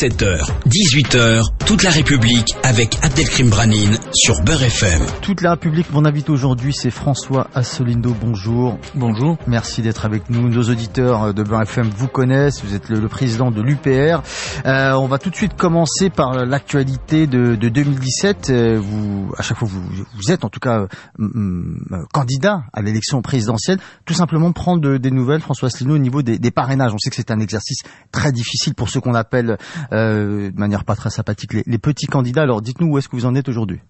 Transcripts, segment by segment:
17h, 18h, toute la République avec Abdelkrim Branin sur Beurre FM. Toute la République, mon invité aujourd'hui, c'est François Asselindo. Bonjour. Bonjour. Merci d'être avec nous. Nos auditeurs de Beurre FM vous connaissent. Vous êtes le, président de l'UPR. Euh, on va tout de suite commencer par l'actualité de, 2017. Euh, vous, à chaque fois, vous, vous êtes en tout cas euh, candidat à l'élection présidentielle. Tout simplement prendre des nouvelles, François Asselindo, au niveau des, des parrainages. On sait que c'est un exercice très difficile pour ceux qu'on appelle euh, de manière pas très sympathique les, petits candidats. Alors dites-nous où est-ce que vous en êtes aujourd'hui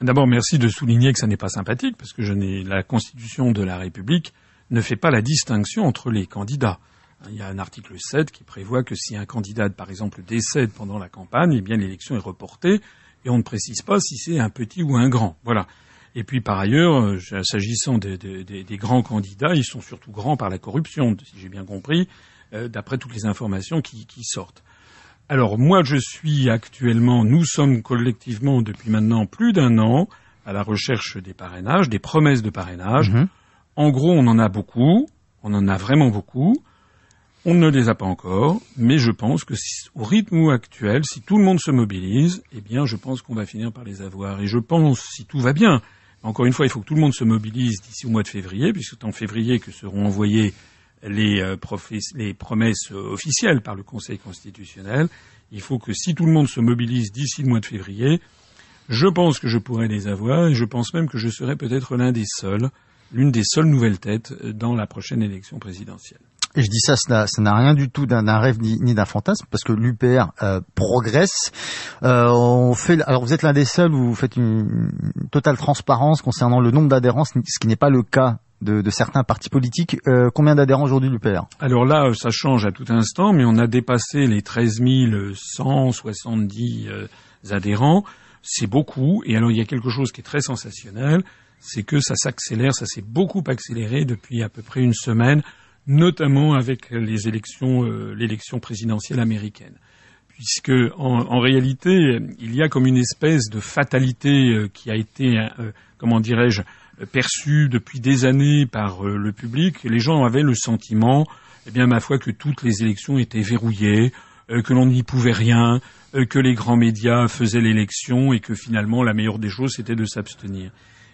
D'abord, merci de souligner que ça n'est pas sympathique, parce que je n'ai, la Constitution de la République ne fait pas la distinction entre les candidats. Il y a un article 7 qui prévoit que si un candidat, par exemple, décède pendant la campagne, eh l'élection est reportée et on ne précise pas si c'est un petit ou un grand. Voilà. Et puis par ailleurs, euh, s'agissant des, grands candidats, ils sont surtout grands par la corruption, si j'ai bien compris, euh, d'après toutes les informations qui, sortent. Alors moi, je suis actuellement, nous sommes collectivement depuis maintenant plus d'un an à la recherche des parrainages, des promesses de parrainage. Mhm. En gros, on en a beaucoup, on en a vraiment beaucoup. On ne les a pas encore, mais je pense que au rythme actuel, si tout le monde se mobilise, eh bien, je pense qu'on va finir par les avoir. Et je pense, si tout va bien, encore une fois, il faut que tout le monde se mobilise d'ici au mois de février, puisque c'est en février que seront envoyés les, euh, les promesses officielles par le Conseil constitutionnel. Il faut que si tout le monde se mobilise d'ici le mois de février, je pense que je pourrai les avoir et je pense même que je serai peut-être l'un des seuls, l'une des seules nouvelles têtes dans la prochaine élection présidentielle. Et je dis ça, ça n'a rien du tout d'un rêve ni, d'un fantasme, parce que l'UPR euh, progresse. Euh, on fait, alors vous êtes l'un des seuls où vous faites une, totale transparence concernant le nombre d'adhérents, ce qui n'est pas le cas de, certains partis politiques. Euh, combien d'adhérents aujourd'hui l'UPR Alors là, ça change à tout instant, mais on a dépassé les 13 170 euh, adhérents. C'est beaucoup. Et alors, il y a quelque chose qui est très sensationnel, c'est que ça s'accélère, ça s'est beaucoup accéléré depuis à peu près une semaine, notamment avec les élections, euh, l'élection présidentielle américaine puisque en, réalité, il y a comme une espèce de fatalité qui a été, comment dirais-je, perçu depuis des années par euh, le public, les gens avaient le sentiment, eh bien, ma foi, que toutes les élections étaient verrouillées, euh, que l'on n'y pouvait rien, euh, que les grands médias faisaient l'élection et que finalement la meilleure des choses c'était de s'abstenir.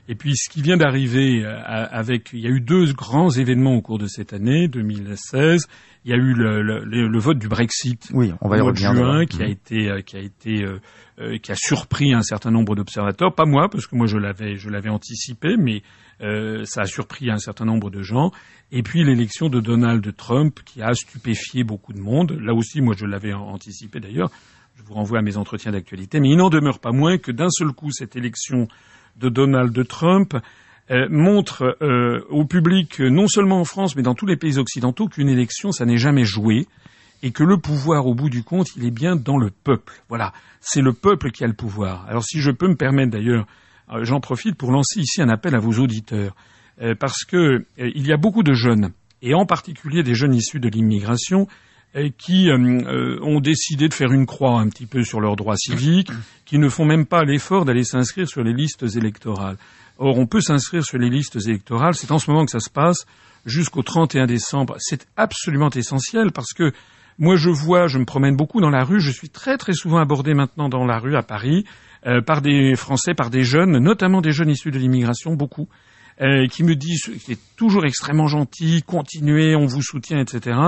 Et puis ce qui vient d'arriver avec, il y a eu deux grands événements au cours de cette année 2016. Il y a eu le, vote du Brexit oui, on va y au mois de juin, qui a été, qui a été euh, qui a surpris un certain nombre d'observateurs, pas moi parce que moi je l'avais je l'avais anticipé, mais euh, ça a surpris un certain nombre de gens. Et puis l'élection de Donald Trump qui a stupéfié beaucoup de monde. Là aussi, moi je l'avais anticipé d'ailleurs. Je vous renvoie à mes entretiens d'actualité, mais il n'en demeure pas moins que d'un seul coup cette élection de Donald Trump euh, montre euh, au public, non seulement en France, mais dans tous les pays occidentaux, qu'une élection, ça n'est jamais joué et que le pouvoir, au bout du compte, il est bien dans le peuple. Voilà, c'est le peuple qui a le pouvoir. Alors si je peux me permettre d'ailleurs, euh, j'en profite pour lancer ici un appel à vos auditeurs, euh, parce que euh, il y a beaucoup de jeunes, et en particulier des jeunes issus de l'immigration, qui ont décidé de faire une croix un petit peu sur leurs droits civiques, qui ne font même pas l'effort d'aller s'inscrire sur les listes électorales. Or, on peut s'inscrire sur les listes électorales, c'est en ce moment que ça se passe, jusqu'au 31 décembre. C'est absolument essentiel parce que moi, je vois, je me promène beaucoup dans la rue. Je suis très très souvent abordé maintenant dans la rue à Paris euh, par des Français, par des jeunes, notamment des jeunes issus de l'immigration, beaucoup, euh, qui me disent c'est toujours extrêmement gentil, continuez, on vous soutient, etc.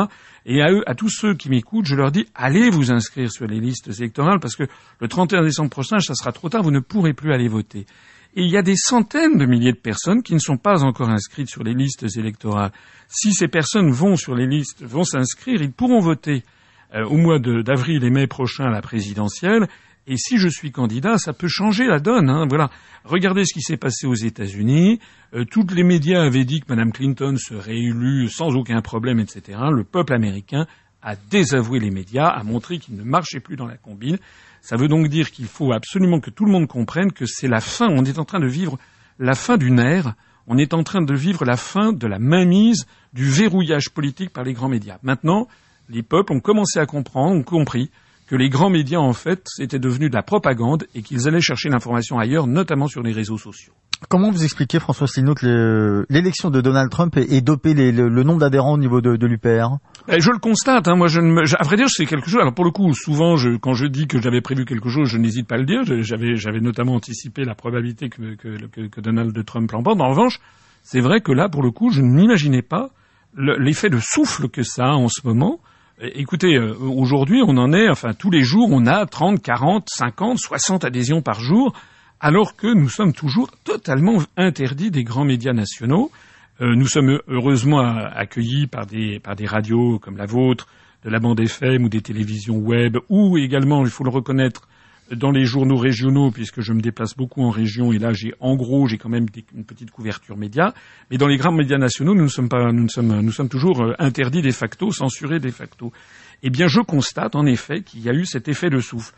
Et à eux, à tous ceux qui m'écoutent, je leur dis allez vous inscrire sur les listes électorales parce que le 31 décembre prochain, ça sera trop tard, vous ne pourrez plus aller voter. Et il y a des centaines de milliers de personnes qui ne sont pas encore inscrites sur les listes électorales. Si ces personnes vont sur les listes, vont s'inscrire, ils pourront voter euh, au mois d'avril et mai prochain à la présidentielle. Et si je suis candidat, ça peut changer la donne. Hein. Voilà. Regardez ce qui s'est passé aux États-Unis. Euh, toutes les médias avaient dit que Mme Clinton serait élue sans aucun problème, etc. Le peuple américain a désavoué les médias, a montré qu'il ne marchait plus dans la combine. Ça veut donc dire qu'il faut absolument que tout le monde comprenne que c'est la fin. On est en train de vivre la fin d'une ère. On est en train de vivre la fin de la mainmise du verrouillage politique par les grands médias. Maintenant, les peuples ont commencé à comprendre, ont compris que les grands médias, en fait, étaient devenus de la propagande et qu'ils allaient chercher l'information ailleurs, notamment sur les réseaux sociaux. Comment vous expliquez, François Asselineau, que l'élection de Donald Trump ait dopé le, nombre d'adhérents au niveau de, l'UPR eh, Je le constate. Hein, moi, je ne à vrai dire, c'est quelque chose. Alors pour le coup, souvent, quand je dis que j'avais prévu quelque chose, je n'hésite pas à le dire. J'avais, notamment anticipé la probabilité que, que Donald Trump l'emporte. En revanche, c'est vrai que là, pour le coup, je n'imaginais pas l'effet de souffle que ça a en ce moment. Écoutez, euh, aujourd'hui, on en est, enfin, tous les jours, on a 30, 40, 50, 60 adhésions par jour, alors que nous sommes toujours totalement interdits des grands médias nationaux. Euh, nous sommes heureusement accueillis par des, par des radios comme la vôtre, de la bande FM ou des télévisions web, ou également, il faut le reconnaître, dans les journaux régionaux, puisque je me déplace beaucoup en région, et là, j'ai, en gros, j'ai quand même une petite couverture média. Mais dans les grands médias nationaux, nous ne sommes pas, nous sommes, nous sommes toujours euh, interdits de facto, censurés de facto. Eh bien, je constate, en effet, qu'il y a eu cet effet de souffle.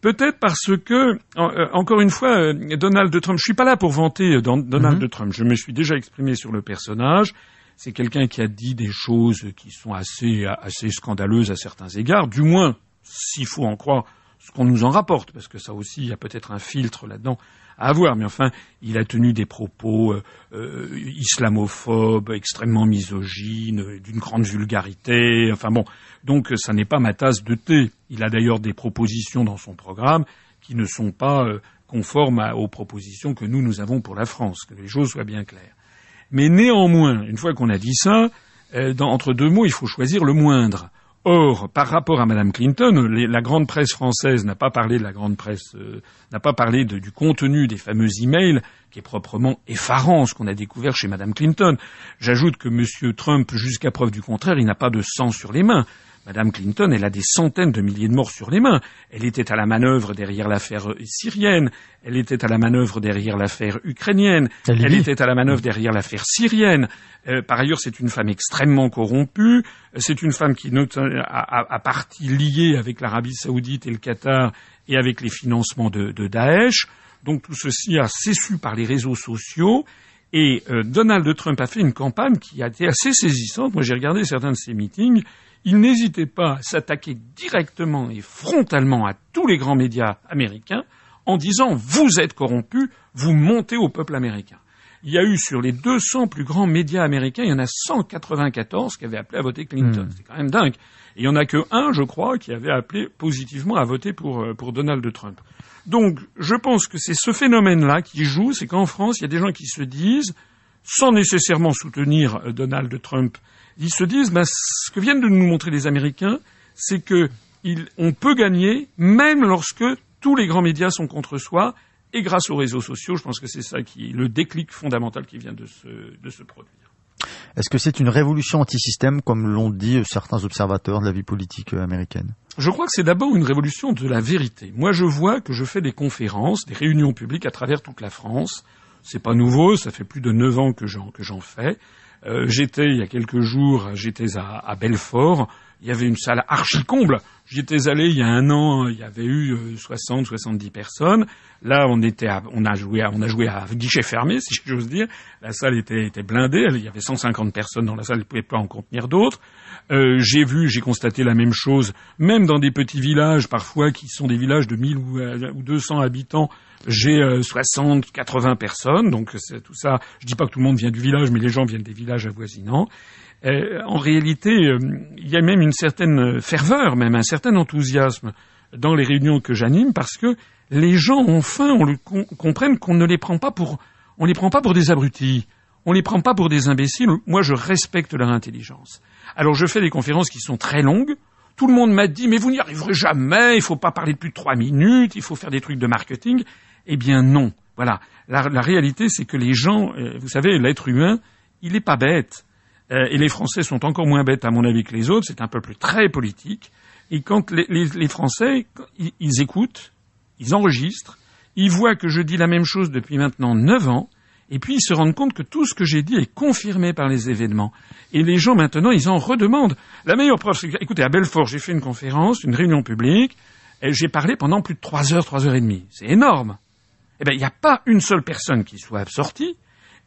Peut-être parce que, euh, encore une fois, euh, Donald Trump, je suis pas là pour vanter Donald mhm. Trump. Je me suis déjà exprimé sur le personnage. C'est quelqu'un qui a dit des choses qui sont assez, assez scandaleuses à certains égards, du moins, s'il faut en croire ce qu'on nous en rapporte, parce que ça aussi, il y a peut-être un filtre là-dedans à avoir. Mais enfin, il a tenu des propos euh, euh, islamophobes, extrêmement misogynes, d'une grande vulgarité. Enfin bon, donc ça n'est pas ma tasse de thé. Il a d'ailleurs des propositions dans son programme qui ne sont pas euh, conformes aux propositions que nous, nous avons pour la France, que les choses soient bien claires. Mais néanmoins, une fois qu'on a dit ça, entre deux mots, il faut choisir le moindre. Or, par rapport à Madame Clinton, la grande presse française n'a pas parlé de la grande presse, euh, n'a pas parlé du contenu des fameux emails, qui est proprement effarant ce qu'on a découvert chez Madame Clinton. J'ajoute que Monsieur Trump, jusqu'à preuve du contraire, il n'a pas de sang sur les mains. Madame Clinton, elle a des centaines de milliers de morts sur les mains. Elle était à la manœuvre derrière l'affaire syrienne, elle était à la manœuvre derrière l'affaire ukrainienne, elle était à la manœuvre derrière l'affaire syrienne. Euh, par ailleurs, c'est une femme extrêmement corrompue. C'est une femme qui a, a, partie liée avec l'Arabie saoudite et le Qatar et avec les financements de, de Daesh. Donc tout ceci a cessu par les réseaux sociaux. Et euh, Donald Trump a fait une campagne qui a été assez saisissante. Moi, j'ai regardé certains de ses meetings il n'hésitait pas à s'attaquer directement et frontalement à tous les grands médias américains en disant vous êtes corrompus, vous montez au peuple américain. Il y a eu sur les 200 plus grands médias américains, il y en a 194 qui avaient appelé à voter Clinton. Hmm. C'est quand même dingue. Et il y en a que un, je crois, qui avait appelé positivement à voter pour, euh, pour Donald Trump. Donc, je pense que c'est ce phénomène-là qui joue, c'est qu'en France, il y a des gens qui se disent, sans nécessairement soutenir euh, Donald Trump ils se disent, ben, ce que viennent de nous montrer les Américains, c'est que on peut gagner même lorsque tous les grands médias sont contre soi, et grâce aux réseaux sociaux, je pense que c'est ça qui est le déclic fondamental qui vient de se, de se produire. Est-ce que c'est une révolution anti-système, comme l'ont dit certains observateurs de la vie politique américaine? Je crois que c'est d'abord une révolution de la vérité. Moi, je vois que je fais des conférences, des réunions publiques à travers toute la France. C'est pas nouveau, ça fait plus de neuf ans que j'en, que j'en fais. Euh, j'étais il y a quelques jours, j'étais à, à, Belfort. Il y avait une salle archi comble. J'étais allé il y a un an, il y avait eu 60, euh, 70 personnes. Là, on était, on a joué, à, on a joué à guichet fermé, si j'ose dire. La salle était, était blindée. Il y avait 150 personnes dans la salle, il ne pouvait pas en contenir d'autres. Euh, j'ai vu, j'ai constaté la même chose, même dans des petits villages, parfois qui sont des villages de 1000 ou, euh, ou 200 habitants j'ai 60, euh, 80 personnes, donc tout ça. Je dis pas que tout le monde vient du village, mais les gens viennent des villages avoisinants. Euh, en réalité, euh, il y a même une certaine ferveur, même un certain enthousiasme dans les réunions que j'anime, parce que les gens enfin on le, comprennent qu'on ne les prend pas pour, on les prend pas pour des abrutis, on les prend pas pour des imbéciles. Moi, je respecte leur intelligence. Alors, je fais des conférences qui sont très longues. Tout le monde m'a dit, mais vous n'y arriverez jamais, il faut pas parler de plus de trois minutes, il faut faire des trucs de marketing. Eh bien non. Voilà. La, réalité, c'est que les gens, euh, vous savez, l'être humain, il n'est pas bête. Euh, et les Français sont encore moins bêtes, à mon avis, que les autres. C'est un peuple très politique. Et quand les, Français, ils, écoutent, ils enregistrent, ils voient que je dis la même chose depuis maintenant neuf ans, et puis ils se rendent compte que tout ce que j'ai dit est confirmé par les événements. Et les gens maintenant, ils en redemandent. La meilleure preuve, c'est que, écoutez, à Belfort, j'ai fait une conférence, une réunion publique, et j'ai parlé pendant plus de trois heures, trois heures et demie. C'est énorme eh bien, il n'y a pas une seule personne qui soit sortie.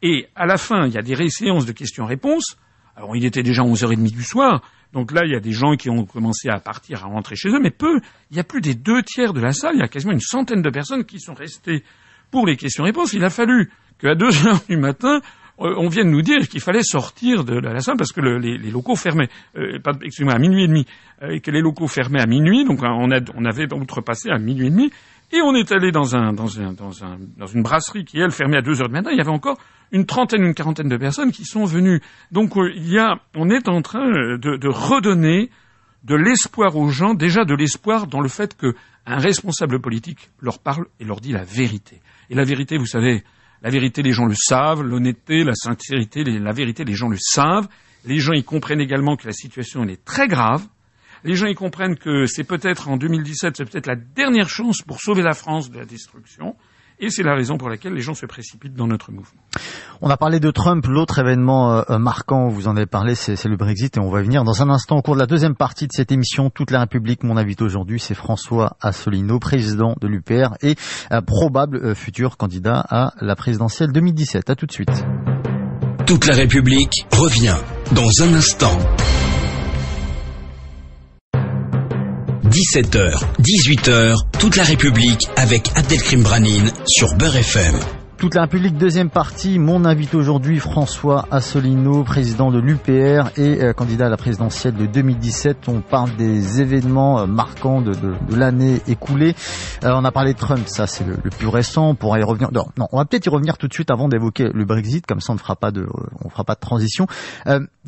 Et à la fin, il y a des séances de questions-réponses. Alors, il était déjà 11h30 du soir. Donc là, il y a des gens qui ont commencé à partir, à rentrer chez eux. Mais peu, il y a plus des deux tiers de la salle. Il y a quasiment une centaine de personnes qui sont restées pour les questions-réponses, il a fallu qu'à deux heures du matin, euh, on vient de nous dire qu'il fallait sortir de la salle parce que les, locaux fermaient, euh, excusez-moi, à minuit et demi, euh, et que les locaux fermaient à minuit, donc on, a, on avait outrepassé à minuit et demi, et on est allé dans, un, dans, un, dans, un, dans une brasserie qui, elle, fermait à deux heures du matin, il y avait encore une trentaine, une quarantaine de personnes qui sont venues. Donc il y a, on est en train de, de redonner de l'espoir aux gens, déjà de l'espoir dans le fait qu'un responsable politique leur parle et leur dit la vérité. Et la vérité, vous savez, la vérité, les gens le savent. L'honnêteté, la sincérité, la vérité, les gens le savent. Les gens y comprennent également que la situation est très grave. Les gens y comprennent que c'est peut-être en 2017, c'est peut-être la dernière chance pour sauver la France de la destruction. Et c'est la raison pour laquelle les gens se précipitent dans notre mouvement. On a parlé de Trump, l'autre événement euh, euh, marquant, vous en avez parlé, c'est le Brexit et on va y venir dans un instant au cours de la deuxième partie de cette émission. Toute la République, mon invité aujourd'hui, c'est François Asselineau, président de l'UPR et euh, probable futur candidat à la présidentielle 2017. À tout de suite. Toute la République revient dans un instant. 17h, 18h, toute la République avec Abdelkrim Branine sur Beurre FM. Toute la République, deuxième partie. Mon invité aujourd'hui, François Asselineau, président de l'UPR et euh, candidat à la présidentielle de 2017. On parle des événements euh, marquants de, l'année écoulée. Euh, on a parlé de Trump, ça c'est le, plus récent. On pourra y revenir. Non, non on va peut-être y revenir tout de suite avant d'évoquer le Brexit, comme ça on ne fera pas de, on fera pas de transition.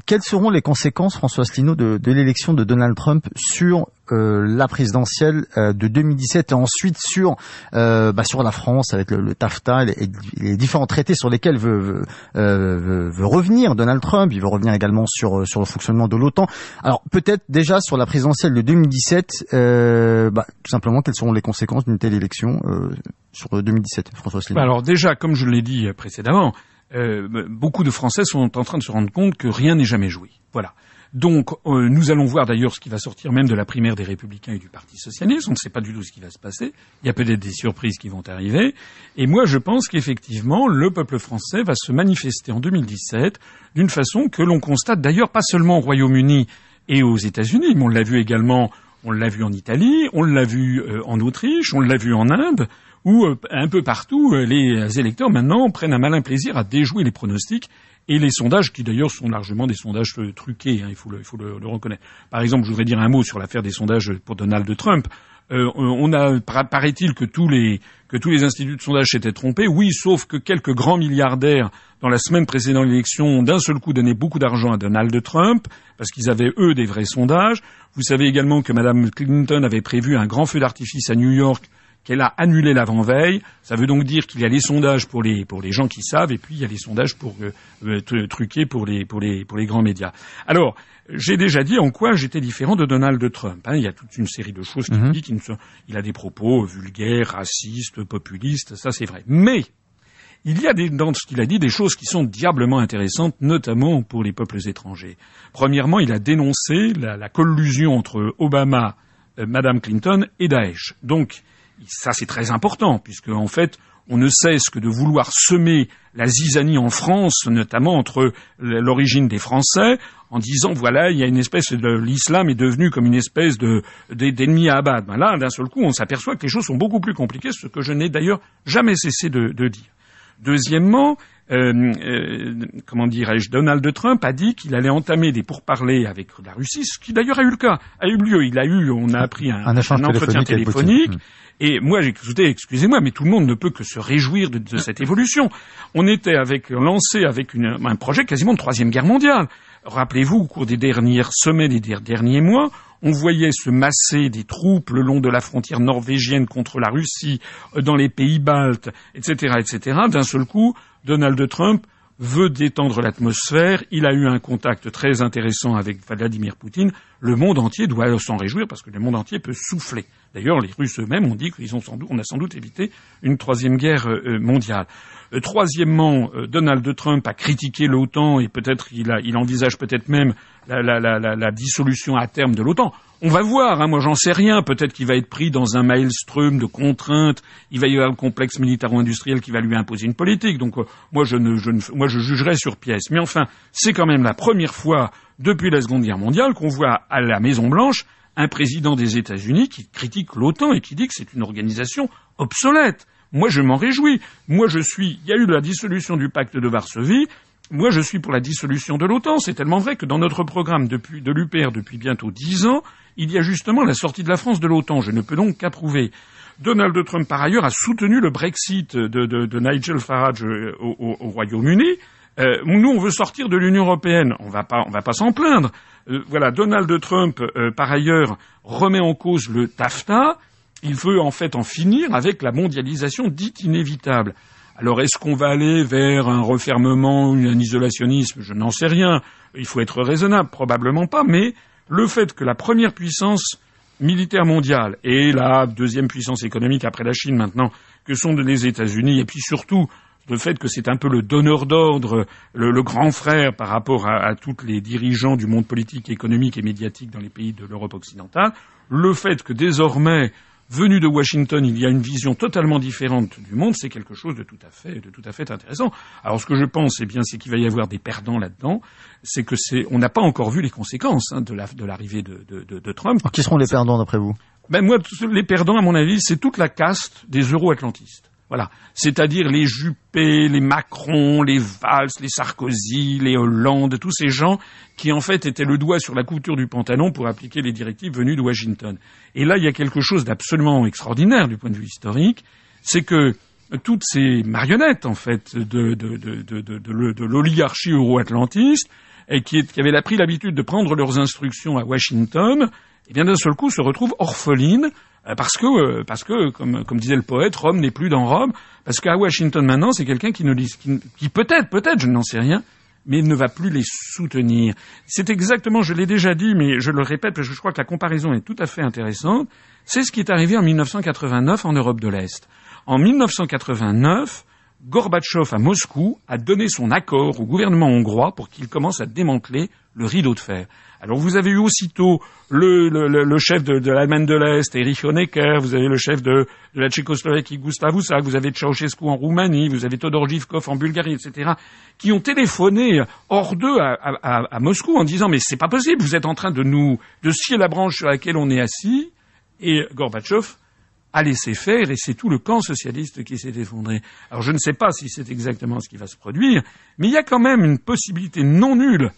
quelles seront les conséquences, François Asselineau, de, de l'élection de Donald Trump sur euh, la présidentielle euh, de 2017 et ensuite sur euh, bah, sur la France avec le, TAFTA et les, différents traités sur lesquels veut, veut, veut, revenir Donald Trump. Il veut revenir également sur sur le fonctionnement de l'OTAN. Alors peut-être déjà sur la présidentielle de 2017, bah, tout simplement quelles seront les conséquences d'une telle élection sur 2017, François bah, Alors déjà, comme je l'ai dit précédemment, beaucoup de Français sont en train de se rendre compte que rien n'est jamais joué. Voilà. Donc, euh, nous allons voir d'ailleurs ce qui va sortir même de la primaire des Républicains et du Parti Socialiste. On ne sait pas du tout ce qui va se passer. Il y a peut-être des surprises qui vont arriver. Et moi, je pense qu'effectivement, le peuple français va se manifester en 2017 d'une façon que l'on constate d'ailleurs pas seulement au Royaume-Uni et aux États-Unis, mais on l'a vu également, on l'a vu en Italie, on l'a vu euh, en Autriche, on l'a vu en Inde, où euh, un peu partout, les électeurs maintenant prennent un malin plaisir à déjouer les pronostics et les sondages, qui d'ailleurs sont largement des sondages euh, truqués, hein, il faut, le, le, reconnaître. Par exemple, je voudrais dire un mot sur l'affaire des sondages pour Donald Trump. Euh, on a paraît-il que tous les que tous les instituts de sondage s'étaient trompés. Oui, sauf que quelques grands milliardaires dans la semaine précédant l'élection ont d'un seul coup donné beaucoup d'argent à Donald Trump parce qu'ils avaient eux des vrais sondages. Vous savez également que Mme Clinton avait prévu un grand feu d'artifice à New York qu'elle a annulé l'avant-veille. Ça veut donc dire qu'il y a les sondages pour les, pour les gens qui savent et puis il y a les sondages pour euh, euh truqués pour les, pour, les, pour les grands médias. Alors, j'ai déjà dit en quoi j'étais différent de Donald Trump. Hein. Il y a toute une série de choses qu'il mhm. dit. Qu'il il a des propos vulgaires, racistes, populistes, ça c'est vrai. Mais il y a des, dans ce qu'il a dit des choses qui sont diablement intéressantes, notamment pour les peuples étrangers. Premièrement, il a dénoncé la, la collusion entre Obama, euh, Madame Clinton et Daesh. Donc, ça c'est très important, puisque en fait, on ne cesse que de vouloir semer la zizanie en France, notamment entre l'origine des Français, en disant voilà, il y a une espèce de l'islam est devenu comme une espèce de d'ennemi à abattre. Ben là, d'un seul coup, on s'aperçoit que les choses sont beaucoup plus compliquées, ce que je n'ai d'ailleurs jamais cessé de, dire. Deuxièmement, euh, euh, comment dirais-je, Donald Trump a dit qu'il allait entamer des pourparlers avec la Russie, ce qui d'ailleurs a eu le cas, a eu lieu. Il a eu, on a appris un, entretien téléphonique et moi, j'ai excusez-moi, mais tout le monde ne peut que se réjouir de, cette évolution. On était avec, lancé avec un projet quasiment de troisième guerre mondiale. Rappelez-vous, au cours des dernières semaines et des derniers mois, on voyait se masser des troupes le long de la frontière norvégienne contre la Russie, euh, dans les pays baltes, etc., etc. D'un seul coup, Donald Trump veut détendre l'atmosphère. Il a eu un contact très intéressant avec Vladimir Poutine. Le monde entier doit s'en réjouir parce que le monde entier peut souffler. D'ailleurs, les Russes eux-mêmes ont dit qu'on a sans doute évité une troisième guerre euh, euh, mondiale. Euh, troisièmement, Donald Trump a critiqué l'OTAN et peut-être il, envisage peut-être même la, dissolution à terme de l'OTAN. On va voir, hein, moi j'en sais rien. Peut-être qu'il va être pris dans un maelstrom de contraintes. Il va y avoir un complexe militaro-industriel qui va lui imposer une politique. Donc moi je ne, je ne, moi jugerai sur pièce. Mais enfin, c'est quand même la première fois depuis la Seconde Guerre mondiale qu'on voit à la Maison Blanche un président des États-Unis qui critique l'OTAN et qui dit que c'est une organisation obsolète. Moi, je m'en réjouis. Moi, je suis. Il y a eu la dissolution du pacte de Varsovie. Moi, je suis pour la dissolution de l'OTAN. C'est tellement vrai que dans notre programme depuis, de l'UPR depuis bientôt dix ans, il y a justement la sortie de la France de l'OTAN. Je ne peux donc qu'approuver. Donald Trump, par ailleurs, a soutenu le Brexit de, Nigel Farage euh, au, Royaume-Uni. Euh, nous, on veut sortir de l'Union européenne. On on va pas s'en plaindre. Euh, voilà, Donald Trump, par ailleurs, remet en cause le TAFTA. Il veut en fait en finir avec la mondialisation dite inévitable. Alors est-ce qu'on va aller vers un refermement, un isolationnisme? Je n'en sais rien. Il faut être raisonnable, probablement pas, mais le fait que la première puissance militaire mondiale et la deuxième puissance économique après la Chine maintenant, que sont les États-Unis, et puis surtout le fait que c'est un peu le donneur d'ordre, le, grand frère par rapport à, à tous les dirigeants du monde politique, économique et médiatique dans les pays de l'Europe occidentale, le fait que désormais venu de Washington, il y a une vision totalement différente du monde, c'est quelque chose de tout à fait, de tout à fait intéressant. Alors, ce que je pense, eh bien, c'est qu'il va y avoir des perdants là-dedans. C'est que c'est, on n'a pas encore vu les conséquences hein, de, l'arrivée de, de, Trump. qui seront les perdants d'après vous? Ben moi, les perdants, à mon avis, c'est toute la caste des euro-atlantistes. Voilà. C'est-à-dire les Juppé, les Macron, les Valls, les Sarkozy, les Hollande, tous ces gens qui en fait étaient le doigt sur la couture du pantalon pour appliquer les directives venues de Washington. Et là, il y a quelque chose d'absolument extraordinaire du point de vue historique, c'est que toutes ces marionnettes en fait de, l'oligarchie euro-atlantiste, et qui, avaient pris l'habitude de prendre leurs instructions à Washington, eh bien d'un seul coup se retrouvent orphelines parce que, euh, parce que comme, comme disait le poète, Rome n'est plus dans Rome, parce qu'à Washington maintenant, c'est quelqu'un qui, qui, qui peut-être, peut-être, je n'en sais rien, mais ne va plus les soutenir. C'est exactement, je l'ai déjà dit, mais je le répète parce que je crois que la comparaison est tout à fait intéressante. C'est ce qui est arrivé en 1989 en Europe de l'Est. En 1989, Gorbatchev à Moscou a donné son accord au gouvernement hongrois pour qu'il commence à démanteler le rideau de fer. Alors vous avez eu aussitôt le, chef de, l'Allemagne de l'Est, Erich Honecker, vous avez le chef de, la Tchécoslovaquie, Gustav vous avez Ceausescu en Roumanie, vous avez Todor Zhivkov en Bulgarie, etc., qui ont téléphoné hors d'eux à, Moscou en disant mais c'est pas possible, vous êtes en train de nous de scier la branche sur laquelle on est assis, et Gorbatchev a laissé faire et c'est tout le camp socialiste qui s'est effondré. Alors je ne sais pas si c'est exactement ce qui va se produire, mais il y a quand même une possibilité non nulle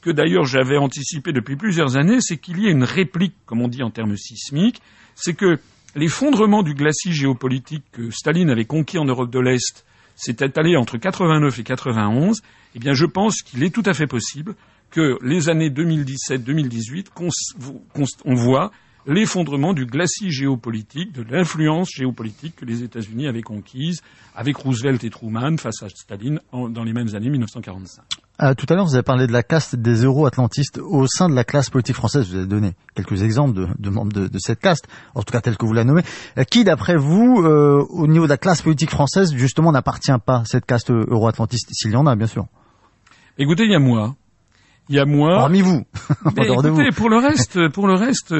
que d'ailleurs j'avais anticipé depuis plusieurs années, c'est qu'il y ait une réplique, comme on dit en termes sismiques, c'est que l'effondrement du glacis géopolitique que Staline avait conquis en Europe de l'Est s'est étalé entre 89 et 91, eh bien je pense qu'il est tout à fait possible que les années 2017-2018, on voit l'effondrement du glacis géopolitique, de l'influence géopolitique que les États-Unis avaient conquise avec Roosevelt et Truman face à Staline dans les mêmes années 1945. Euh, tout à l'heure, vous avez parlé de la caste des euro-atlantistes. Au sein de la classe politique française, vous avez donné quelques exemples de, membres de, cette caste, en tout cas tel que vous la nommez. Euh, qui, d'après vous, euh, au niveau de la classe politique française, justement, n'appartient pas à cette caste euro-atlantiste, s'il y en a, bien sûr? Écoutez, il y a moi. Il y a moi. Parmi vous. écoutez, pour le reste, pour le reste,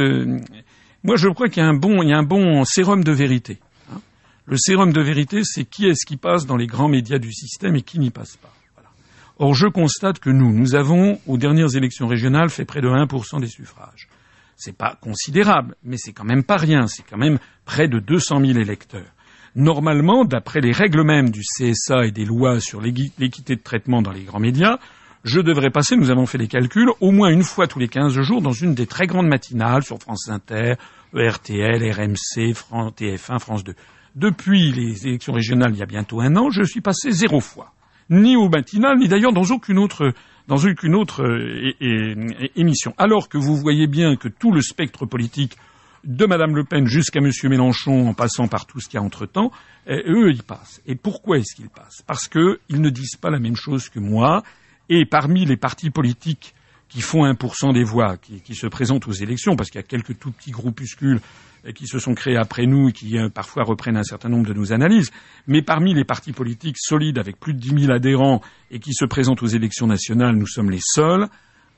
moi je crois qu'il y a un bon, il y a un bon sérum de vérité. Hein. le sérum de vérité, c'est qui est-ce qui passe dans les grands médias du système et qui n'y passe pas. Or, je constate que nous, nous avons, aux dernières élections régionales, fait près de 1% des suffrages. C'est pas considérable, mais c'est quand même pas rien. C'est quand même près de 200 000 électeurs. Normalement, d'après les règles mêmes du CSA et des lois sur l'équité de traitement dans les grands médias, je devrais passer, nous avons fait les calculs, au moins une fois tous les 15 jours dans une des très grandes matinales sur France Inter, ERTL, RMC, TF1, France 2. Depuis les élections régionales il y a bientôt un an, je suis passé zéro fois ni au matinal, ni d'ailleurs dans aucune autre dans aucune autre émission. Alors que vous voyez bien que tout le spectre politique de Madame Le Pen jusqu'à Monsieur Mélenchon, en passant par tout ce qu'il y a entre-temps, euh, eux, ils passent. Et pourquoi est-ce qu'ils passent? Parce qu'ils ne disent pas la même chose que moi. Et parmi les partis politiques qui font 1% des voix, qui, se présentent aux élections, parce qu'il y a quelques tout petits groupuscules qui se sont créés après nous et qui euh, parfois reprennent un certain nombre de nos analyses. Mais parmi les partis politiques solides avec plus de 10 000 adhérents et qui se présentent aux élections nationales, nous sommes les seuls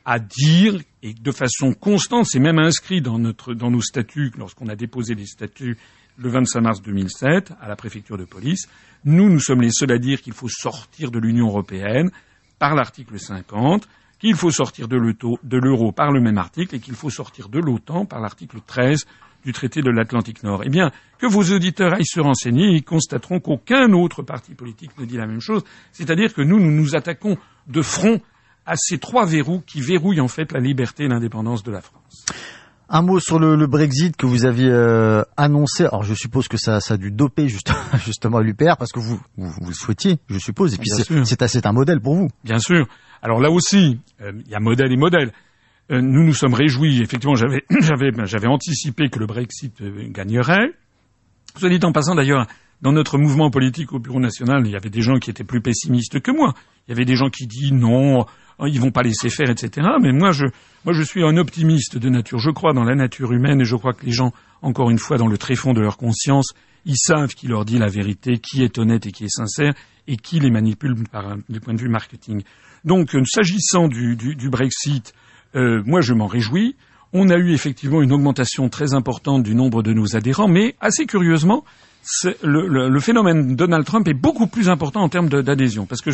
à dire, et de façon constante, c'est même inscrit dans, dans nos statuts, lorsqu'on a déposé les statuts le 25 mars 2007 à la préfecture de police, nous, nous sommes les seuls à dire qu'il faut sortir de l'Union européenne par l'article 50, qu'il faut sortir de l'euro par le même article et qu'il faut sortir de l'OTAN par l'article 13 du traité de l'Atlantique Nord. Eh bien, que vos auditeurs aillent se renseigner, ils constateront qu'aucun autre parti politique ne dit la même chose. C'est-à-dire que nous, nous nous attaquons de front à ces trois verrous qui verrouillent en fait la liberté et l'indépendance de la France. Un mot sur le, Brexit que vous aviez euh, annoncé. Alors je suppose que ça, ça a dû doper juste, justement l'UPR parce que vous, vous, le souhaitiez, je suppose. Et puis c'est un modèle pour vous. Bien sûr. Alors là aussi, euh, il y a modèle et modèle. Euh, nous nous sommes réjouis. Effectivement, j'avais j'avais j'avais anticipé que le Brexit gagnerait. Soit dit en passant d'ailleurs, dans notre mouvement politique au Bureau national, il y avait des gens qui étaient plus pessimistes que moi. Il y avait des gens qui disent non, Hein, ils vont pas laisser faire, etc. Mais moi, je, suis un optimiste de nature. Je crois dans la nature humaine et je crois que les gens, encore une fois, dans le tréfonds de leur conscience, ils savent qui leur dit la vérité, qui est honnête et qui est sincère, et qui les manipule par, du point de vue marketing. Donc, euh, s'agissant du, Brexit, euh, moi, je m'en réjouis. On a eu effectivement une augmentation très importante du nombre de nos adhérents, mais assez curieusement, le, phénomène Donald Trump est beaucoup plus important en termes d'adhésion, parce que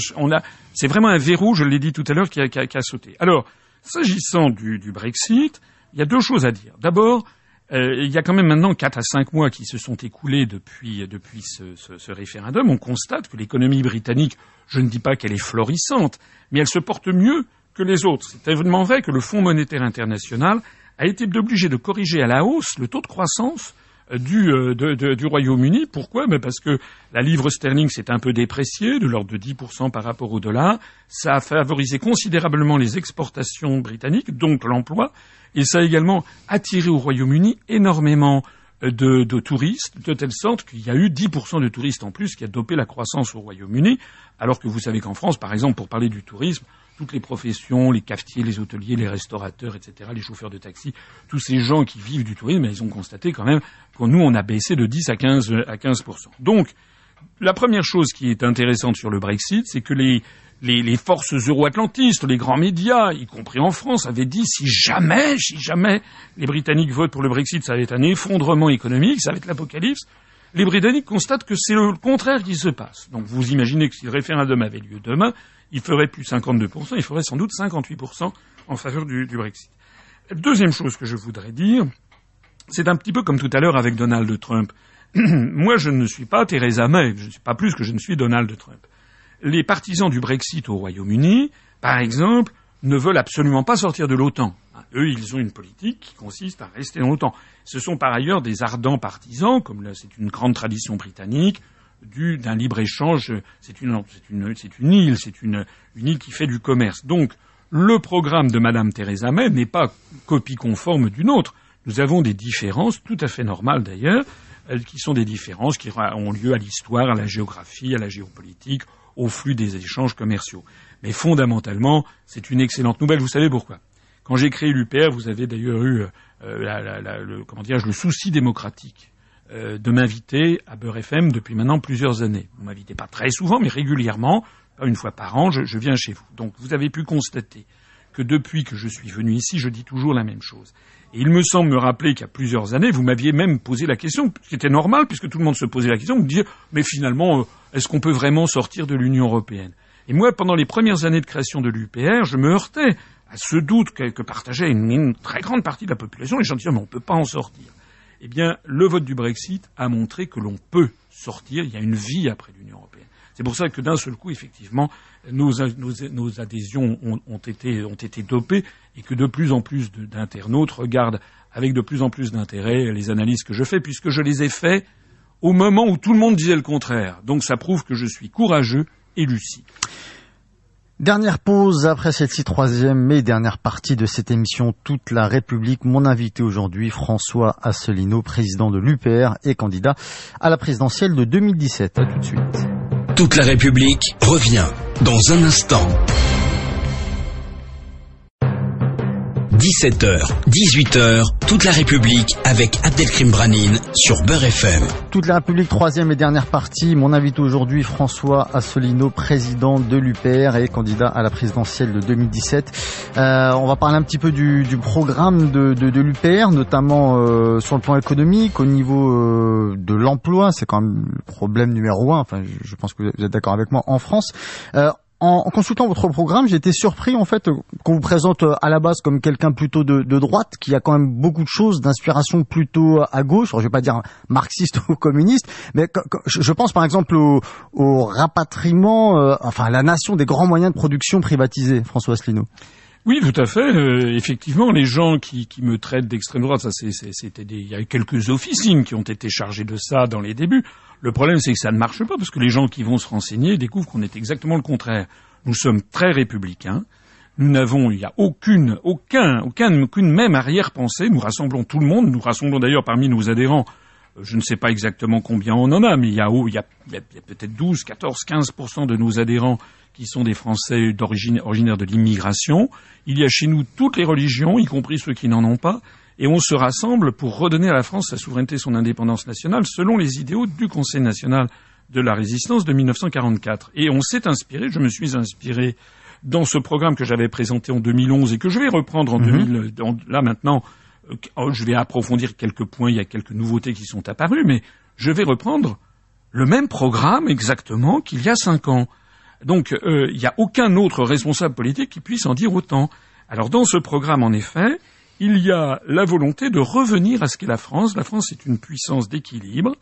c'est vraiment un verrou, je l'ai dit tout à l'heure, qui a, sauté. Alors, s'agissant du, Brexit, il y a deux choses à dire. D'abord, euh, il y a quand même maintenant quatre à cinq mois qui se sont écoulés depuis, ce, ce référendum. On constate que l'économie britannique, je ne dis pas qu'elle est florissante, mais elle se porte mieux que les autres. C'est évidemment vrai que le Fonds monétaire international a été obligé de corriger à la hausse le taux de croissance du, euh, du Royaume-Uni. Pourquoi? Ben Parce que la livre sterling s'est un peu dépréciée, de l'ordre de 10% par rapport au dollar. Ça a favorisé considérablement les exportations britanniques, donc l'emploi. Et ça a également attiré au Royaume-Uni énormément euh, de, de, touristes, de telle sorte qu'il y a eu 10% de touristes en plus qui a dopé la croissance au Royaume-Uni, alors que vous savez qu'en France, par exemple, pour parler du tourisme, toutes les professions, les cafetiers, les hôteliers, les restaurateurs, etc., les chauffeurs de taxi, tous ces gens qui vivent du tourisme, ils ont constaté quand même que nous, on a baissé de 10 à 15, à 15%. Donc, la première chose qui est intéressante sur le Brexit, c'est que les, les, les, forces euro-atlantistes, les grands médias, y compris en France, avaient dit si jamais, si jamais les Britanniques votent pour le Brexit, ça va être un effondrement économique, ça va être l'apocalypse. Les Britanniques constatent que c'est le contraire qui se passe. Donc vous imaginez que si le référendum avait lieu demain, il ferait plus 52%, il ferait sans doute 58% en faveur du, Brexit. Deuxième chose que je voudrais dire, c'est un petit peu comme tout à l'heure avec Donald Trump. Moi, je ne suis pas Theresa May, je ne suis pas plus que je ne suis Donald Trump. Les partisans du Brexit au Royaume-Uni, par exemple, ne veulent absolument pas sortir de l'OTAN. Eux, ils ont une politique qui consiste à rester dans l'OTAN. Ce sont par ailleurs des ardents partisans, comme c'est une grande tradition britannique, d'un libre-échange. C'est une, île, c'est une, île qui fait du commerce. Donc, le programme de Madame Theresa May n'est pas copie conforme d'une autre. Nous avons des différences, tout à fait normales d'ailleurs, qui sont des différences qui ont lieu à l'histoire, à la géographie, à la géopolitique, au flux des échanges commerciaux. Mais fondamentalement, c'est une excellente nouvelle. Vous savez pourquoi? Quand j'ai créé l'UPR, vous avez d'ailleurs eu euh, le, comment le souci démocratique euh, de m'inviter à Beurre FM depuis maintenant plusieurs années. Vous m'invitez pas très souvent, mais régulièrement, une fois par an, je, viens chez vous. Donc vous avez pu constater que depuis que je suis venu ici, je dis toujours la même chose. Et il me semble me rappeler qu'il y a plusieurs années, vous m'aviez même posé la question, ce qui était normal, puisque tout le monde se posait la question, de dire, mais finalement, euh, est-ce qu'on peut vraiment sortir de l'Union européenne? Et moi, pendant les premières années de création de l'UPR, je me heurtais à ce doute que, partageait une, une, très grande partie de la population. Les gens disaient, mais on ne peut pas en sortir eh bien, le vote du Brexit a montré que l'on peut sortir, il y a une vie après l'Union européenne. C'est pour ça que d'un seul coup, effectivement, nos, adhésions ont, été, dopées et que de plus en plus d'internautes regardent avec de plus en plus d'intérêt les analyses que je fais, puisque je les ai faites au moment où tout le monde disait le contraire. Donc ça prouve que je suis courageux et lucide. Dernière pause après cette troisième et dernière partie de cette émission Toute la République. Mon invité aujourd'hui, François Asselineau, président de l'UPR et candidat à la présidentielle de 2017. À tout de suite. Toute la République revient dans un instant. 17h, 18h, toute la République avec Abdelkrim Branine sur Beurre FM. Toute la République, troisième et dernière partie. Mon invité aujourd'hui, François Asselineau, président de l'UPR et candidat à la présidentielle de 2017. Euh, on va parler un petit peu du, du programme de, de, de l'UPR, notamment euh, sur le plan économique, au niveau euh, de l'emploi. C'est quand même le problème numéro un. Enfin, je, je pense que vous êtes d'accord avec moi en France. Euh, en, consultant votre programme, j'ai été surpris en fait qu'on vous présente à la base comme quelqu'un plutôt de, droite, qui a quand même beaucoup de choses d'inspiration plutôt à gauche. Alors, je vais pas dire marxiste ou communiste, mais je pense par exemple au, rapatriement, euh, enfin à la nation des grands moyens de production privatisés. François Asselineau. Oui, tout à fait. Euh, effectivement, les gens qui, qui me traitent d'extrême droite, ça c'était il y a quelques officines qui ont été chargées de ça dans les débuts. Le problème, c'est que ça ne marche pas parce que les gens qui vont se renseigner découvrent qu'on est exactement le contraire. Nous sommes très républicains. Nous n'avons, il n'y a aucune, aucun, aucun, aucune même arrière-pensée. Nous rassemblons tout le monde. Nous rassemblons d'ailleurs parmi nos adhérents je ne sais pas exactement combien on en a, mais il y a, il y a, il y a peut-être 12, 14, 15% de nos adhérents qui sont des Français d'origine originaires de l'immigration. Il y a chez nous toutes les religions, y compris ceux qui n'en ont pas, et on se rassemble pour redonner à la France sa souveraineté et son indépendance nationale selon les idéaux du Conseil national de la résistance de 1944. Et on s'est inspiré, je me suis inspiré dans ce programme que j'avais présenté en 2011 et que je vais reprendre en 2000, mhm. là maintenant, je vais approfondir quelques points, il y a quelques nouveautés qui sont apparues, mais je vais reprendre le même programme exactement qu'il y a cinq ans. Donc euh, il n'y a aucun autre responsable politique qui puisse en dire autant. Alors dans ce programme, en effet, il y a la volonté de revenir à ce qu'est la France. La France est une puissance d'équilibre.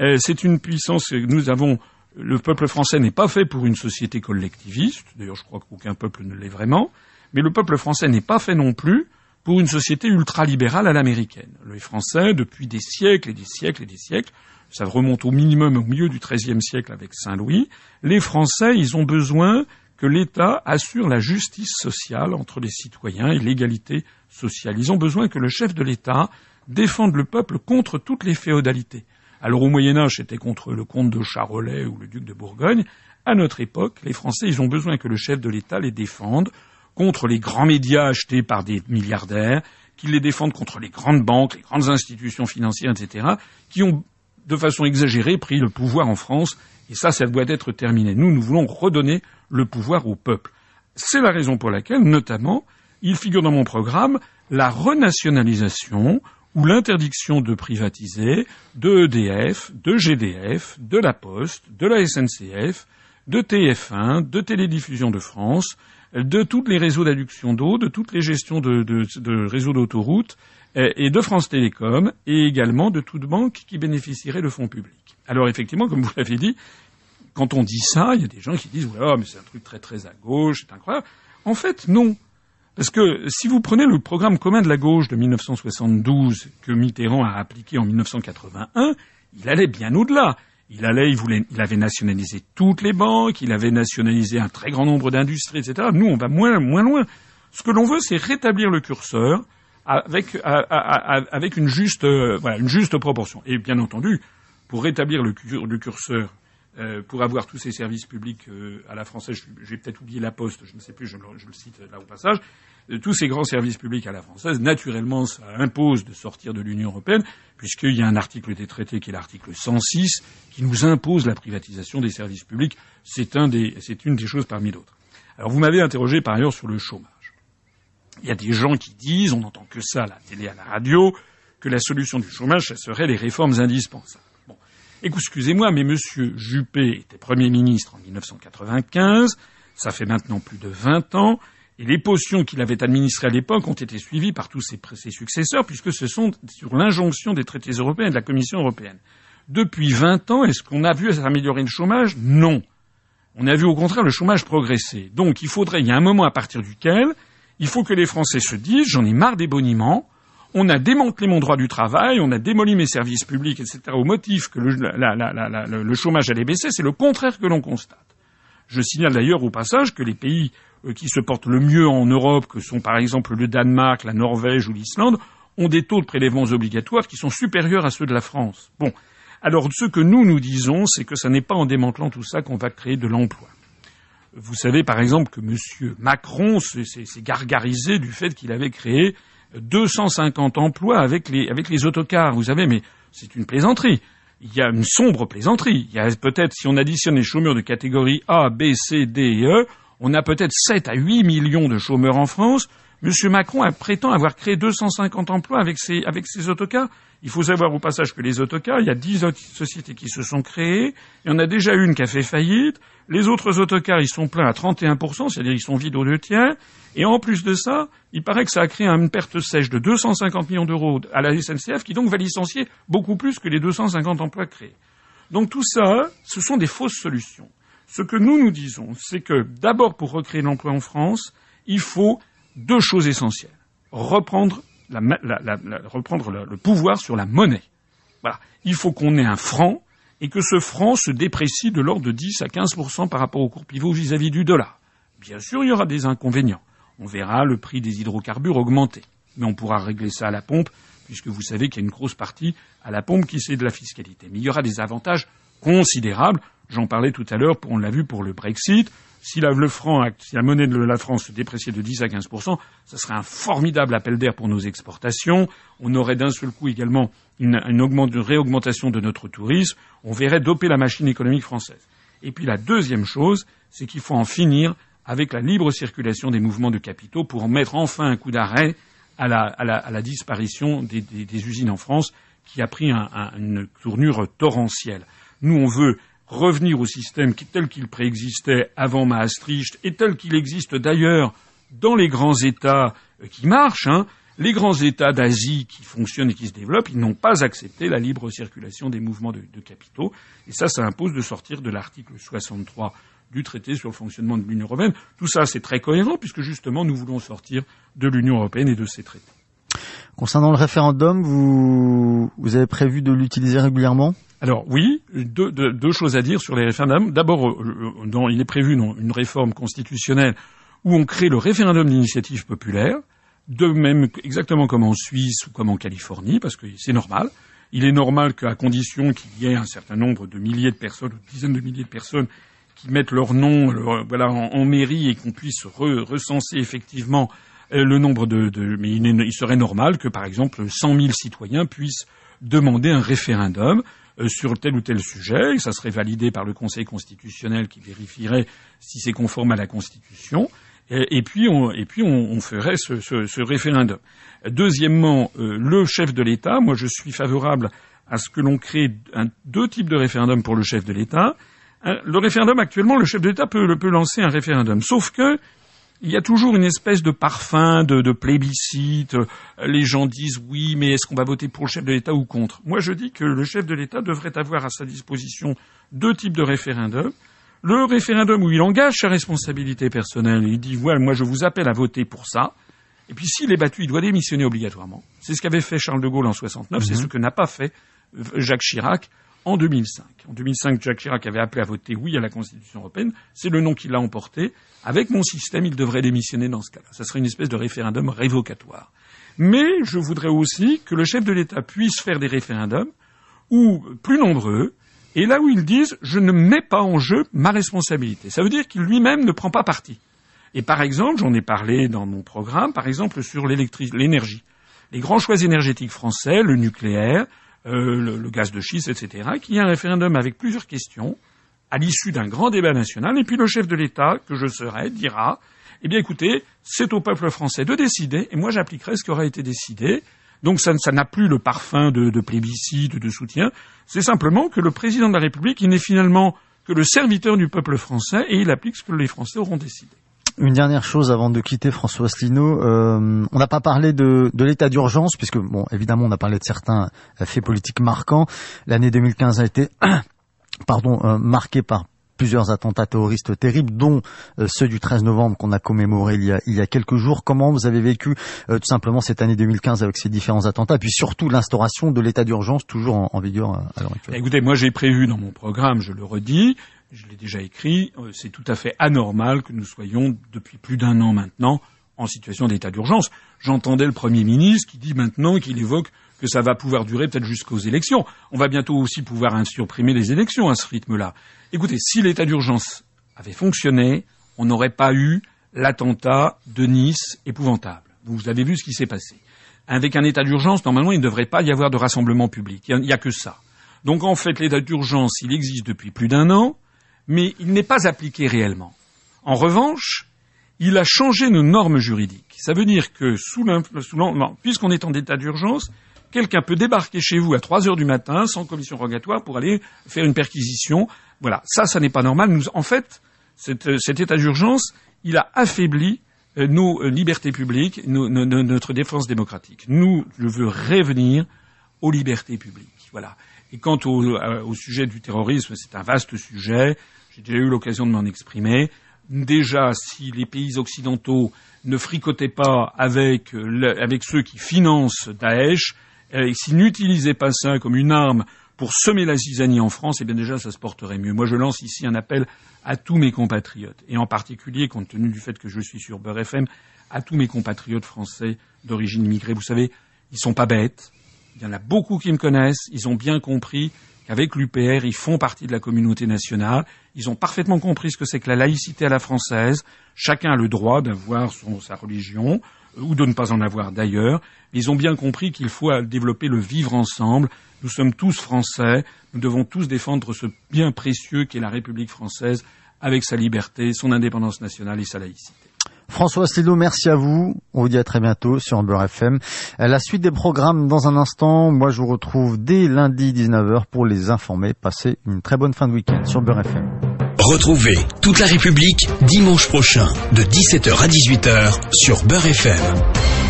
Euh, c'est une puissance que nous avons. Le peuple français n'est pas fait pour une société collectiviste. D'ailleurs, je crois qu'aucun peuple ne l'est vraiment. Mais le peuple français n'est pas fait non plus pour une société ultralibérale à l'américaine. Les Français, depuis des siècles et des siècles et des siècles, ça remonte au minimum au milieu du XIIIe siècle avec Saint-Louis, les Français, ils ont besoin que l'État assure la justice sociale entre les citoyens et l'égalité sociale. Ils ont besoin que le chef de l'État défende le peuple contre toutes les féodalités. Alors au Moyen Âge, c'était contre le comte de Charolais ou le duc de Bourgogne. À notre époque, les Français, ils ont besoin que le chef de l'État les défende contre les grands médias achetés par des milliardaires, qu'il les défende contre les grandes banques, les grandes institutions financières, etc., qui ont de façon exagérée, pris le pouvoir en France, et ça, ça doit être terminé. Nous, nous voulons redonner le pouvoir au peuple. C'est la raison pour laquelle, notamment, il figure dans mon programme la renationalisation ou l'interdiction de privatiser de EDF, de GDF, de la Poste, de la SNCF, de TF1, de Télédiffusion de France, de tous les réseaux d'adduction d'eau, de toutes les gestions de, réseaux d'autoroutes, et de France Télécom, et également de toute banque qui bénéficierait de fonds publics. Alors effectivement, comme vous l'avez dit, quand on dit ça, il y a des gens qui disent voilà, mais c'est un truc très très à gauche, c'est incroyable. En fait, non. Parce que si vous prenez le programme commun de la gauche de 1972 que Mitterrand a appliqué en 1981, il allait bien au-delà. Il allait, il voulait, il avait nationalisé toutes les banques, il avait nationalisé un très grand nombre d'industries, etc. Nous, on va moins, moins loin. Ce que l'on veut, c'est rétablir le curseur, avec, avec une, juste, euh, une juste proportion. Et bien entendu, pour rétablir le curseur, euh, pour avoir tous ces services publics euh, à la française, j'ai peut-être oublié la poste, je ne sais plus, je, le cite là au passage, tous ces grands services publics à la française, naturellement, ça impose de sortir de l'Union européenne, puisqu'il y a un article des traités qui est l'article 106, qui nous impose la privatisation des services publics. C'est un une des choses parmi d'autres. Alors vous m'avez interrogé par ailleurs sur le chômage. Il y a des gens qui disent, on n'entend que ça à la télé, à la radio, que la solution du chômage, ce serait les réformes indispensables. Excusez-moi, mais M. Juppé était Premier ministre en 1995, ça fait maintenant plus de 20 ans, et les potions qu'il avait administrées à l'époque ont été suivies par tous ses, ses successeurs, puisque ce sont sur l'injonction des traités européens et de la Commission européenne. Depuis 20 ans, est-ce qu'on a vu s'améliorer le chômage? Non. On a vu au contraire le chômage progresser. Donc il faudrait, il y a un moment à partir duquel il faut que les Français se disent j'en ai marre des boniments, on a démantelé mon droit du travail, on a démoli mes services publics, etc. au motif que le, chômage allait baisser, c'est le contraire que l'on constate. Je signale d'ailleurs au passage que les pays euh, qui se portent le mieux en Europe, que sont par exemple le Danemark, la Norvège ou l'Islande, ont des taux de prélèvements obligatoires qui sont supérieurs à ceux de la France. Bon. Alors ce que nous nous disons, c'est que ce n'est pas en démantelant tout ça qu'on va créer de l'emploi. Vous savez par exemple que M. Macron s'est gargarisé du fait qu'il avait créé 250 emplois avec les, avec les autocars. Vous savez, mais c'est une plaisanterie. Il y a une sombre plaisanterie. Il y a peut-être, si on additionne les chômeurs de catégorie A, B, C, D et E, on a peut-être 7 à 8 millions de chômeurs en France. M. Macron prétend avoir créé 250 emplois avec ses, avec ses autocars. Il faut savoir au passage que les autocars, il y a dix sociétés qui se sont créées, il y en a déjà une qui a fait faillite, les autres autocars, ils sont pleins à 31%, c'est-à-dire ils sont vides aux deux tiers, et en plus de ça, il paraît que ça a créé une perte sèche de 250 millions d'euros à la SNCF, qui donc va licencier beaucoup plus que les 250 emplois créés. Donc tout ça, ce sont des fausses solutions. Ce que nous nous disons, c'est que d'abord pour recréer l'emploi en France, il faut deux choses essentielles. Reprendre reprendre le, pouvoir sur la monnaie. Voilà. Il faut qu'on ait un franc et que ce franc se déprécie de l'ordre de 10 à 15 par rapport au cours pivot vis-à-vis du dollar. Bien sûr, il y aura des inconvénients. On verra le prix des hydrocarbures augmenter. Mais on pourra régler ça à la pompe, puisque vous savez qu'il y a une grosse partie à la pompe qui c'est de la fiscalité. Mais il y aura des avantages considérables. J'en parlais tout à l'heure, on l'a vu pour le Brexit si la, le franc, si la monnaie de la France se dépréciait de 10 à 15 ça serait un formidable appel d'air pour nos exportations. On aurait d'un seul coup également une, une, réaugmentation de notre tourisme. On verrait doper la machine économique française. Et puis la deuxième chose, c'est qu'il faut en finir avec la libre circulation des mouvements de capitaux pour mettre enfin un coup d'arrêt à la, à la, à la disparition des, des, usines en France qui a pris un, un, une tournure torrentielle. Nous, on veut revenir au système tel qu'il préexistait avant Maastricht et tel qu'il existe d'ailleurs dans les grands États euh, qui marchent, hein, les grands États d'Asie qui fonctionnent et qui se développent, ils n'ont pas accepté la libre circulation des mouvements de, capitaux. Et ça, ça impose de sortir de l'article 63 du traité sur le fonctionnement de l'Union européenne. Tout ça, c'est très cohérent puisque justement, nous voulons sortir de l'Union européenne et de ses traités. Concernant le référendum, vous, vous avez prévu de l'utiliser régulièrement? Alors oui, deux, choses à dire sur les référendums. D'abord, euh, euh, il est prévu une réforme constitutionnelle où on crée le référendum d'initiative populaire, de même exactement comme en Suisse ou comme en Californie, parce que c'est normal. Il est normal qu'à condition qu'il y ait un certain nombre de milliers de personnes ou de dizaines de milliers de personnes qui mettent leur nom voilà, en, mairie et qu'on puisse recenser effectivement euh, le nombre de, mais il, il, serait normal que par exemple 100 000 citoyens puissent demander un référendum euh, sur tel ou tel sujet, et ça serait validé par le Conseil constitutionnel qui vérifierait si c'est conforme à la Constitution, et, puis on, et puis on, ferait ce, référendum. Deuxièmement, euh, le chef de l'État, moi je suis favorable à ce que l'on crée deux types de référendums pour le chef de l'État. Le référendum actuellement, le chef de l'État peut, peut lancer un référendum, sauf que il y a toujours une espèce de parfum de, de, plébiscite. Les gens disent oui, mais est-ce qu'on va voter pour le chef de l'État ou contre? Moi, je dis que le chef de l'État devrait avoir à sa disposition deux types de référendums. Le référendum où il engage sa responsabilité personnelle, il dit voilà, moi je vous appelle à voter pour ça. Et puis s'il est battu, il doit démissionner obligatoirement. C'est ce qu'avait fait Charles de Gaulle en 69, c'est mhm. ce que n'a pas fait Jacques Chirac en 2005. En 2005, Jacques Chirac avait appelé à voter oui à la Constitution européenne. C'est le nom qu'il a emporté. Avec mon système, il devrait démissionner dans ce cas-là. Ça serait une espèce de référendum révocatoire. Mais je voudrais aussi que le chef de l'État puisse faire des référendums, ou plus nombreux, et là où ils disent je ne mets pas en jeu ma responsabilité. Ça veut dire qu'il lui-même ne prend pas parti. Et par exemple, j'en ai parlé dans mon programme, par exemple sur l'énergie. Les grands choix énergétiques français, le nucléaire, euh, le, gaz de schiste, etc., qu'il y a un référendum avec plusieurs questions à l'issue d'un grand débat national, et puis le chef de l'État, que je serai, dira Eh bien écoutez, c'est au peuple français de décider, et moi j'appliquerai ce qui aura été décidé. Donc ça, n'a plus le parfum de, de plébiscite, de soutien. C'est simplement que le président de la République, il n'est finalement que le serviteur du peuple français, et il applique ce que les Français auront décidé. Une dernière chose avant de quitter François Asselineau, euh, on n'a pas parlé de, l'état d'urgence, puisque bon, évidemment, on a parlé de certains faits politiques marquants. L'année 2015 a été, pardon, euh, marquée par plusieurs attentats terroristes terribles, dont euh, ceux du 13 novembre qu'on a commémoré il y a, y a quelques jours. Comment vous avez vécu tout simplement cette année 2015 avec ces différents attentats, puis surtout l'instauration de l'état d'urgence toujours en vigueur à l'heure actuelle? Écoutez, moi j'ai prévu dans mon programme, je le redis, je l'ai déjà écrit, euh, c'est tout à fait anormal que nous soyons, depuis plus d'un an maintenant, en situation d'état d'urgence. J'entendais le Premier ministre qui dit maintenant qu'il évoque que ça va pouvoir durer peut-être jusqu'aux élections. On va bientôt aussi pouvoir supprimer les élections à ce rythme-là. Écoutez, si l'état d'urgence avait fonctionné, on n'aurait pas eu l'attentat de Nice épouvantable. Vous avez vu ce qui s'est passé. Avec un état d'urgence, normalement, il ne devrait pas y avoir de rassemblement public. Il n'y a, a, que ça. Donc en fait, l'état d'urgence, il existe depuis plus d'un an mais il n'est pas appliqué réellement. En revanche, il a changé nos normes juridiques. Ça veut dire que sous puisqu'on est en état d'urgence, quelqu'un peut débarquer chez vous à 3 heures du matin sans commission rogatoire pour aller faire une perquisition. Voilà, ça, ça n'est pas normal. Nous, en fait, cet, cet état d'urgence, il a affaibli euh, nos euh, libertés publiques, notre défense démocratique. Nous, je veux revenir aux libertés publiques. Voilà. Et quant euh, au sujet du terrorisme, c'est un vaste sujet. J'ai déjà eu l'occasion de m'en exprimer. Déjà, si les pays occidentaux ne fricotaient pas avec, avec ceux qui financent Daesh, et s'ils n'utilisaient pas ça comme une arme pour semer la zizanie en France, eh bien déjà ça se porterait mieux. Moi je lance ici un appel à tous mes compatriotes, et en particulier, compte tenu du fait que je suis sur Beurre FM, à tous mes compatriotes français d'origine immigrée. Vous savez, ils sont pas bêtes. Il y en a beaucoup qui me connaissent. Ils ont bien compris qu'avec l'UPR, ils font partie de la communauté nationale. Ils ont parfaitement compris ce que c'est que la laïcité à la française. Chacun a le droit d'avoir sa religion ou de ne pas en avoir d'ailleurs. Ils ont bien compris qu'il faut développer le vivre ensemble. Nous sommes tous Français. Nous devons tous défendre ce bien précieux qu'est la République française avec sa liberté, son indépendance nationale et sa laïcité. François Asselineau, merci à vous. On vous dit à très bientôt sur Amber FM. La suite des programmes dans un instant. Moi, je vous retrouve dès lundi 19h pour les informer. Passez une très bonne fin de week-end sur Amber FM. Retrouvez toute la République dimanche prochain de 17h à 18h sur Beurre FM.